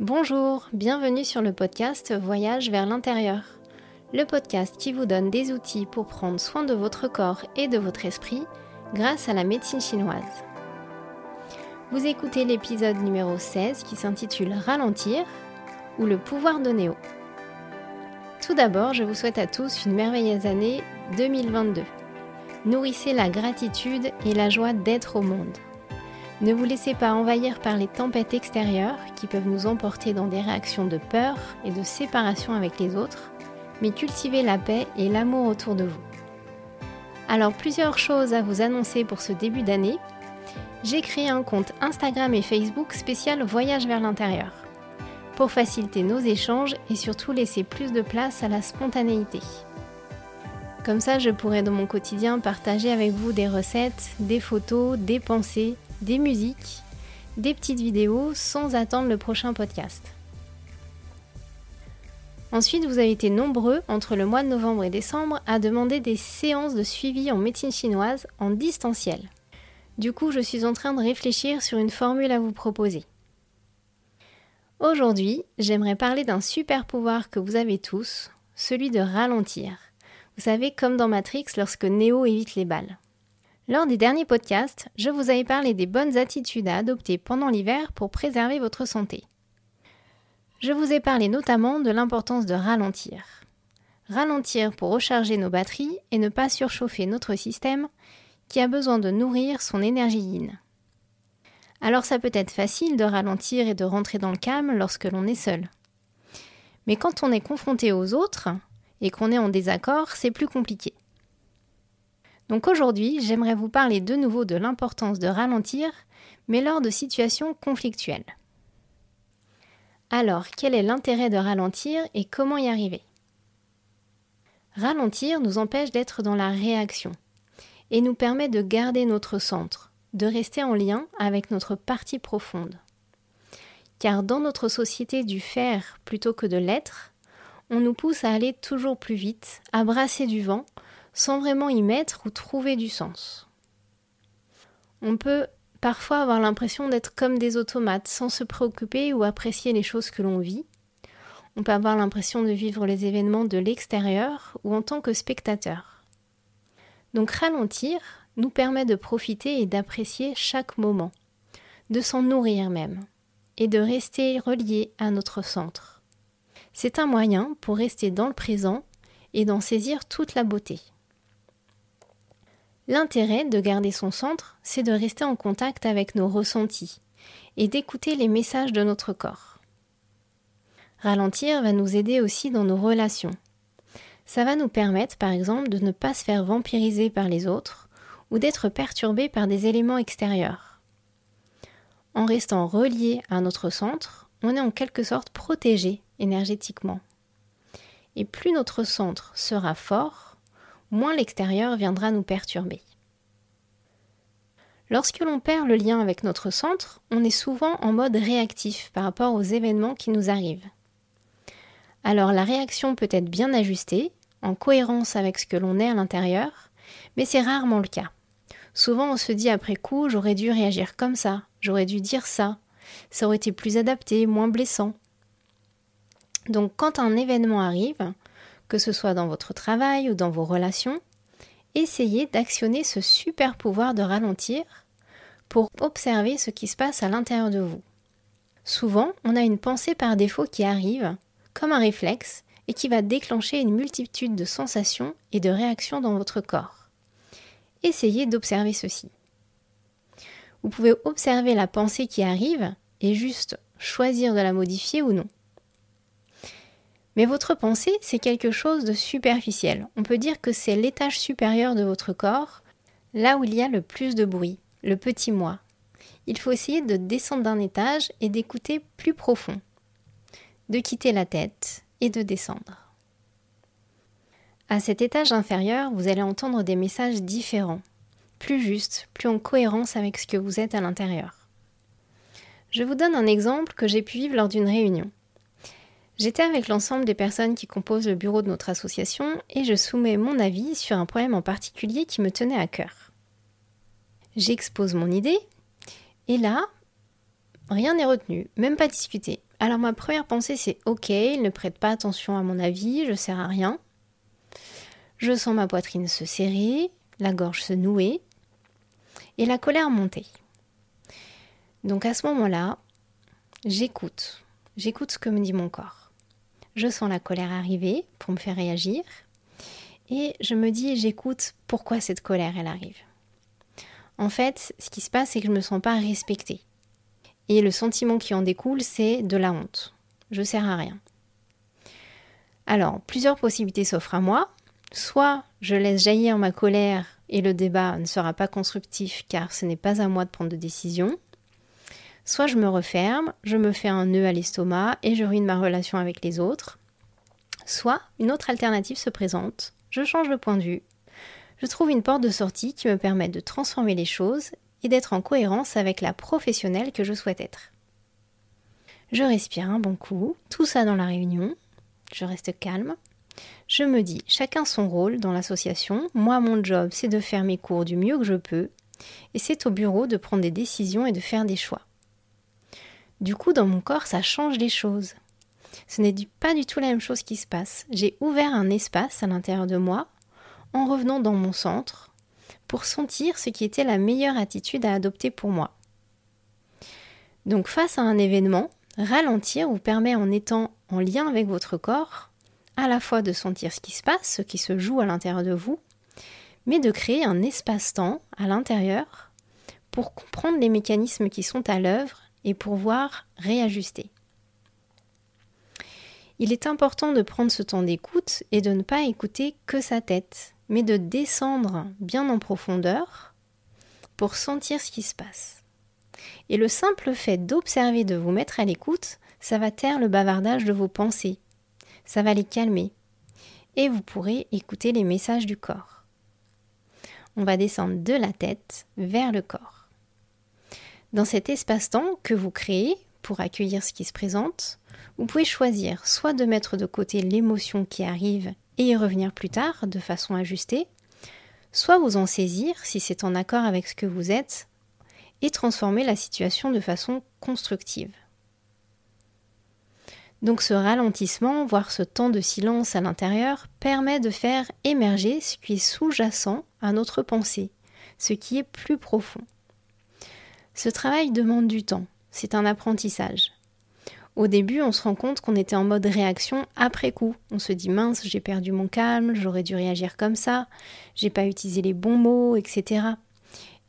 Bonjour, bienvenue sur le podcast Voyage vers l'intérieur. Le podcast qui vous donne des outils pour prendre soin de votre corps et de votre esprit grâce à la médecine chinoise. Vous écoutez l'épisode numéro 16 qui s'intitule Ralentir ou le pouvoir de Néo. Tout d'abord, je vous souhaite à tous une merveilleuse année 2022. Nourrissez la gratitude et la joie d'être au monde. Ne vous laissez pas envahir par les tempêtes extérieures qui peuvent nous emporter dans des réactions de peur et de séparation avec les autres, mais cultivez la paix et l'amour autour de vous. Alors plusieurs choses à vous annoncer pour ce début d'année. J'ai créé un compte Instagram et Facebook spécial Voyage vers l'intérieur pour faciliter nos échanges et surtout laisser plus de place à la spontanéité. Comme ça, je pourrai dans mon quotidien partager avec vous des recettes, des photos, des pensées, des musiques, des petites vidéos sans attendre le prochain podcast. Ensuite, vous avez été nombreux entre le mois de novembre et décembre à demander des séances de suivi en médecine chinoise en distanciel. Du coup, je suis en train de réfléchir sur une formule à vous proposer. Aujourd'hui, j'aimerais parler d'un super pouvoir que vous avez tous, celui de ralentir. Vous savez, comme dans Matrix lorsque Neo évite les balles. Lors des derniers podcasts, je vous avais parlé des bonnes attitudes à adopter pendant l'hiver pour préserver votre santé. Je vous ai parlé notamment de l'importance de ralentir. Ralentir pour recharger nos batteries et ne pas surchauffer notre système qui a besoin de nourrir son énergie yin. Alors ça peut être facile de ralentir et de rentrer dans le calme lorsque l'on est seul. Mais quand on est confronté aux autres et qu'on est en désaccord, c'est plus compliqué. Donc aujourd'hui, j'aimerais vous parler de nouveau de l'importance de ralentir, mais lors de situations conflictuelles. Alors, quel est l'intérêt de ralentir et comment y arriver? Ralentir nous empêche d'être dans la réaction et nous permet de garder notre centre, de rester en lien avec notre partie profonde. Car dans notre société du faire plutôt que de l'être, on nous pousse à aller toujours plus vite, à brasser du vent, sans vraiment y mettre ou trouver du sens. On peut parfois avoir l'impression d'être comme des automates sans se préoccuper ou apprécier les choses que l'on vit. On peut avoir l'impression de vivre les événements de l'extérieur ou en tant que spectateur. Donc ralentir nous permet de profiter et d'apprécier chaque moment, de s'en nourrir même, et de rester relié à notre centre. C'est un moyen pour rester dans le présent et d'en saisir toute la beauté. L'intérêt de garder son centre, c'est de rester en contact avec nos ressentis et d'écouter les messages de notre corps. Ralentir va nous aider aussi dans nos relations. Ça va nous permettre, par exemple, de ne pas se faire vampiriser par les autres ou d'être perturbé par des éléments extérieurs. En restant relié à notre centre, on est en quelque sorte protégé énergétiquement. Et plus notre centre sera fort, moins l'extérieur viendra nous perturber. Lorsque l'on perd le lien avec notre centre, on est souvent en mode réactif par rapport aux événements qui nous arrivent. Alors la réaction peut être bien ajustée, en cohérence avec ce que l'on est à l'intérieur, mais c'est rarement le cas. Souvent on se dit après coup j'aurais dû réagir comme ça, j'aurais dû dire ça, ça aurait été plus adapté, moins blessant. Donc quand un événement arrive, que ce soit dans votre travail ou dans vos relations, essayez d'actionner ce super pouvoir de ralentir pour observer ce qui se passe à l'intérieur de vous. Souvent, on a une pensée par défaut qui arrive, comme un réflexe, et qui va déclencher une multitude de sensations et de réactions dans votre corps. Essayez d'observer ceci. Vous pouvez observer la pensée qui arrive et juste choisir de la modifier ou non. Mais votre pensée, c'est quelque chose de superficiel. On peut dire que c'est l'étage supérieur de votre corps, là où il y a le plus de bruit, le petit moi. Il faut essayer de descendre d'un étage et d'écouter plus profond, de quitter la tête et de descendre. À cet étage inférieur, vous allez entendre des messages différents, plus justes, plus en cohérence avec ce que vous êtes à l'intérieur. Je vous donne un exemple que j'ai pu vivre lors d'une réunion. J'étais avec l'ensemble des personnes qui composent le bureau de notre association et je soumets mon avis sur un problème en particulier qui me tenait à cœur. J'expose mon idée et là, rien n'est retenu, même pas discuté. Alors ma première pensée c'est ok, il ne prête pas attention à mon avis, je sers à rien. Je sens ma poitrine se serrer, la gorge se nouer et la colère monter. Donc à ce moment-là, j'écoute, j'écoute ce que me dit mon corps. Je sens la colère arriver pour me faire réagir et je me dis j'écoute pourquoi cette colère elle arrive. En fait, ce qui se passe c'est que je ne me sens pas respectée. Et le sentiment qui en découle, c'est de la honte. Je sers à rien. Alors, plusieurs possibilités s'offrent à moi. Soit je laisse jaillir ma colère et le débat ne sera pas constructif car ce n'est pas à moi de prendre de décision. Soit je me referme, je me fais un nœud à l'estomac et je ruine ma relation avec les autres. Soit une autre alternative se présente, je change de point de vue, je trouve une porte de sortie qui me permet de transformer les choses et d'être en cohérence avec la professionnelle que je souhaite être. Je respire un bon coup, tout ça dans la réunion, je reste calme, je me dis chacun son rôle dans l'association, moi mon job c'est de faire mes cours du mieux que je peux, et c'est au bureau de prendre des décisions et de faire des choix. Du coup dans mon corps ça change les choses. Ce n'est pas du tout la même chose qui se passe. J'ai ouvert un espace à l'intérieur de moi en revenant dans mon centre, pour sentir ce qui était la meilleure attitude à adopter pour moi. Donc face à un événement, ralentir vous permet en étant en lien avec votre corps, à la fois de sentir ce qui se passe, ce qui se joue à l'intérieur de vous, mais de créer un espace-temps à l'intérieur pour comprendre les mécanismes qui sont à l'œuvre et pour pouvoir réajuster. Il est important de prendre ce temps d'écoute et de ne pas écouter que sa tête, mais de descendre bien en profondeur pour sentir ce qui se passe. Et le simple fait d'observer, de vous mettre à l'écoute, ça va taire le bavardage de vos pensées, ça va les calmer, et vous pourrez écouter les messages du corps. On va descendre de la tête vers le corps. Dans cet espace-temps que vous créez pour accueillir ce qui se présente, vous pouvez choisir soit de mettre de côté l'émotion qui arrive et y revenir plus tard de façon ajustée, soit vous en saisir si c'est en accord avec ce que vous êtes et transformer la situation de façon constructive. Donc ce ralentissement, voire ce temps de silence à l'intérieur, permet de faire émerger ce qui est sous-jacent à notre pensée, ce qui est plus profond. Ce travail demande du temps, c'est un apprentissage. Au début, on se rend compte qu'on était en mode réaction après coup. On se dit mince, j'ai perdu mon calme, j'aurais dû réagir comme ça, j'ai pas utilisé les bons mots, etc.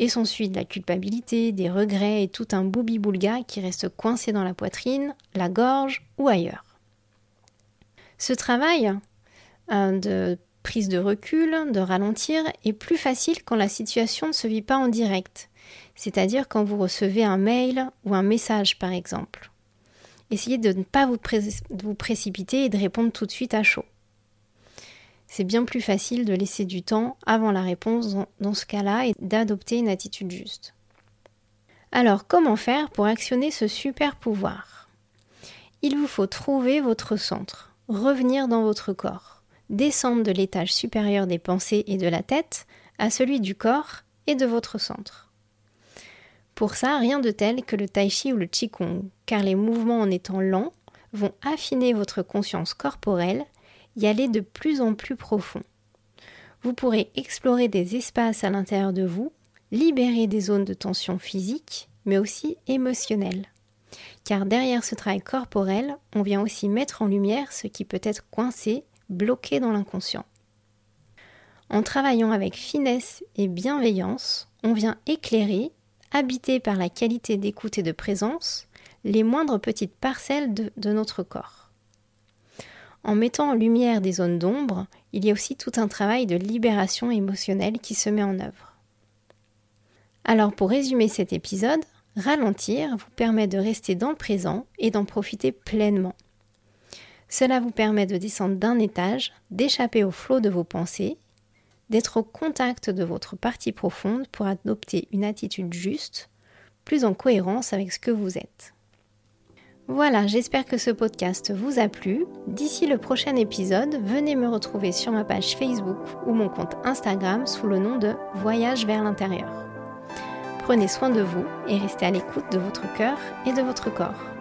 Et s'ensuit de la culpabilité, des regrets et tout un boubi-boulga qui reste coincé dans la poitrine, la gorge ou ailleurs. Ce travail euh, de prise de recul, de ralentir, est plus facile quand la situation ne se vit pas en direct, c'est-à-dire quand vous recevez un mail ou un message par exemple essayez de ne pas vous, précipiter et de répondre tout de suite à chaud. C'est bien plus facile de laisser du temps avant la réponse dans ce cas-là et d'adopter une attitude juste. Alors, comment faire pour actionner ce super pouvoir? Il vous faut trouver votre centre, revenir dans votre corps, descendre de l'étage supérieur des pensées et de la tête à celui du corps et de votre centre. Pour ça, rien de tel que le tai chi ou le qigong, car les mouvements en étant lents vont affiner votre conscience corporelle, y aller de plus en plus profond. Vous pourrez explorer des espaces à l'intérieur de vous, libérer des zones de tension physique, mais aussi émotionnelle. Car derrière ce travail corporel, on vient aussi mettre en lumière ce qui peut être coincé, bloqué dans l'inconscient. En travaillant avec finesse et bienveillance, on vient éclairer habiter par la qualité d'écoute et de présence les moindres petites parcelles de, de notre corps. En mettant en lumière des zones d'ombre, il y a aussi tout un travail de libération émotionnelle qui se met en œuvre. Alors pour résumer cet épisode, ralentir vous permet de rester dans le présent et d'en profiter pleinement. Cela vous permet de descendre d'un étage, d'échapper au flot de vos pensées d'être au contact de votre partie profonde pour adopter une attitude juste, plus en cohérence avec ce que vous êtes. Voilà, j'espère que ce podcast vous a plu. D'ici le prochain épisode, venez me retrouver sur ma page Facebook ou mon compte Instagram sous le nom de Voyage vers l'intérieur. Prenez soin de vous et restez à l'écoute de votre cœur et de votre corps.